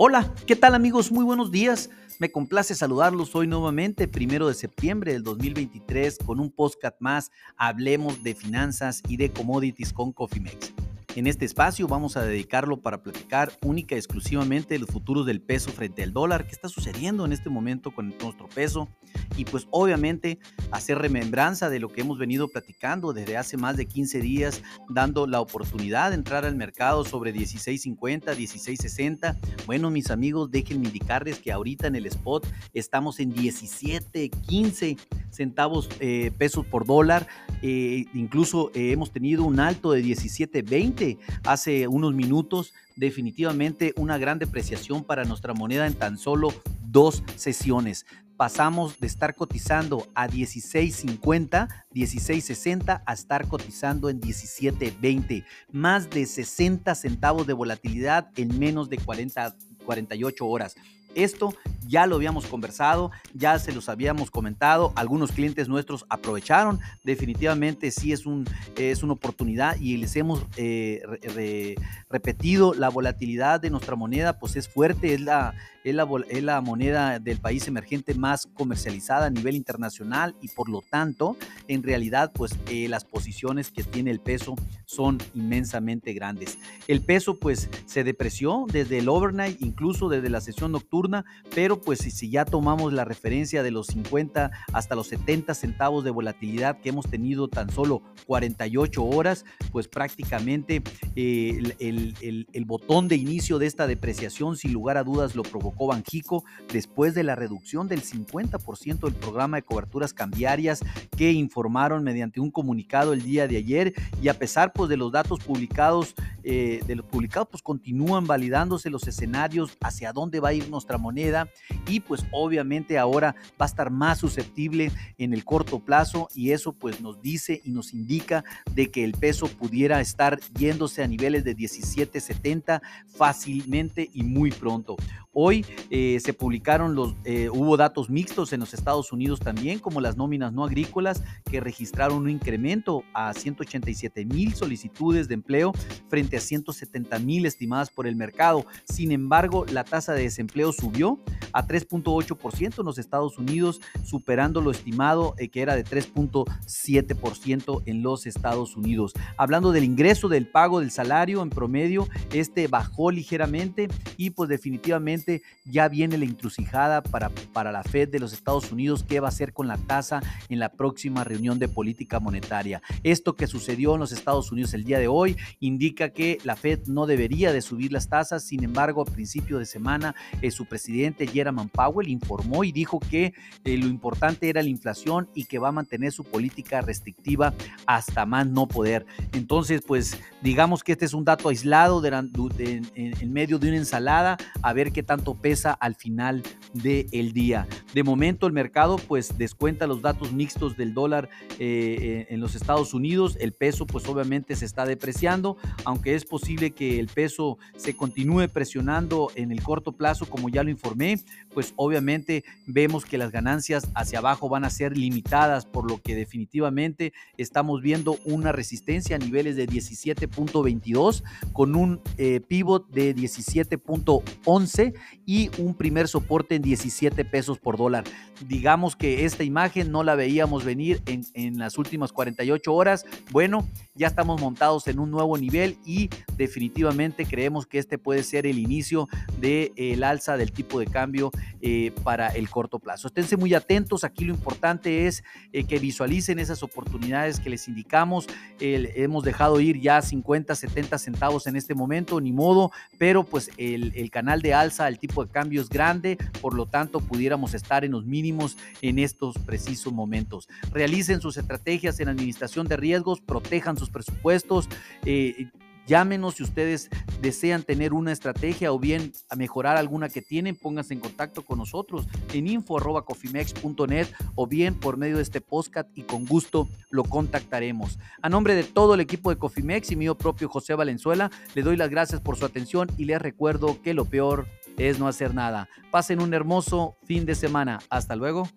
Hola, ¿qué tal amigos? Muy buenos días. Me complace saludarlos hoy nuevamente, primero de septiembre del 2023, con un podcast más. Hablemos de finanzas y de commodities con CoffeeMex. En este espacio vamos a dedicarlo para platicar única y exclusivamente de los futuros del peso frente al dólar, qué está sucediendo en este momento con nuestro peso y pues obviamente hacer remembranza de lo que hemos venido platicando desde hace más de 15 días, dando la oportunidad de entrar al mercado sobre 16.50, 16.60. Bueno, mis amigos, déjenme indicarles que ahorita en el spot estamos en 17.15 centavos eh, pesos por dólar. Eh, incluso eh, hemos tenido un alto de 17.20 hace unos minutos. Definitivamente una gran depreciación para nuestra moneda en tan solo dos sesiones. Pasamos de estar cotizando a 16.50, 16.60 a estar cotizando en 17.20. Más de 60 centavos de volatilidad en menos de 40, 48 horas. Esto ya lo habíamos conversado, ya se los habíamos comentado, algunos clientes nuestros aprovecharon, definitivamente sí es, un, es una oportunidad y les hemos eh, repetido, la volatilidad de nuestra moneda pues es fuerte, es la, es la, es la, moneda del país emergente más comercializada a nivel internacional y por lo tanto, en realidad, pues eh, las posiciones que tiene el peso son inmensamente grandes. El peso pues se depreció desde el overnight, incluso desde la sesión nocturna, pero pues si ya tomamos la referencia de los 50 hasta los 70 centavos de volatilidad que hemos tenido tan solo 48 horas, pues prácticamente eh, el, botón de inicio de esta depreciación sin lugar a dudas lo provocó Banjico después de la reducción del 50% del programa de coberturas cambiarias que informaron mediante un comunicado el día de ayer. Y a pesar pues de los datos publicados eh, de los publicados pues continúan validándose los escenarios hacia dónde va a ir nuestra moneda y pues obviamente ahora va a estar más susceptible en el corto plazo y eso pues nos dice y nos indica de que el peso pudiera estar yéndose a niveles de 17.70 fácilmente y muy pronto. Hoy eh, se publicaron los, eh, hubo datos mixtos en los Estados Unidos también, como las nóminas no agrícolas, que registraron un incremento a 187 mil solicitudes de empleo frente a 170 mil estimadas por el mercado. Sin embargo, la tasa de desempleo subió a 3.8% en los Estados Unidos, superando lo estimado eh, que era de 3.7% en los Estados Unidos. Hablando del ingreso del pago del salario en promedio, este bajó ligeramente y pues definitivamente ya viene la intrusijada para, para la Fed de los Estados Unidos, qué va a hacer con la tasa en la próxima reunión de política monetaria. Esto que sucedió en los Estados Unidos el día de hoy indica que la Fed no debería de subir las tasas, sin embargo, a principio de semana eh, su presidente Jerome Powell informó y dijo que eh, lo importante era la inflación y que va a mantener su política restrictiva hasta más no poder. Entonces, pues digamos que este es un dato aislado en, medio de una ensalada, a ver qué tanto pesa al final del día. De momento el mercado pues descuenta los datos mixtos del dólar eh, en los Estados Unidos, el peso pues obviamente se está depreciando, aunque es posible que el peso se continúe presionando en el corto plazo como ya lo informé, pues obviamente vemos que las ganancias hacia abajo van a ser limitadas, por lo que definitivamente estamos viendo una resistencia a niveles de 17.22 con un eh, pivot de 17.11 y un primer soporte en 17 pesos por dólar. Digamos que esta imagen no la veíamos venir en, en las últimas 48 horas. Bueno, ya estamos montados en un nuevo nivel y definitivamente creemos que este puede ser el inicio del el alza del tipo de cambio eh, para el corto plazo. Esténse muy atentos, aquí lo importante es eh, que visualicen esas oportunidades que les indicamos. hemos dejado ir ya 50, 70 centavos en este momento, ni modo, pero pues el, el canal de alza, el tipo de cambio es grande, por lo tanto pudiéramos estar en los mínimos en estos precisos momentos. Realicen sus estrategias en administración de riesgos, protejan sus presupuestos. Eh, llámenos si ustedes desean tener una estrategia o bien a mejorar alguna que tienen, pónganse en contacto con nosotros en info.cofimex.net o bien por medio de este podcast y con gusto lo contactaremos. A nombre de todo el equipo de Cofimex y mío propio José Valenzuela, le doy las gracias por su atención y les recuerdo que lo peor es no hacer nada. Pasen un hermoso fin de semana. Hasta luego.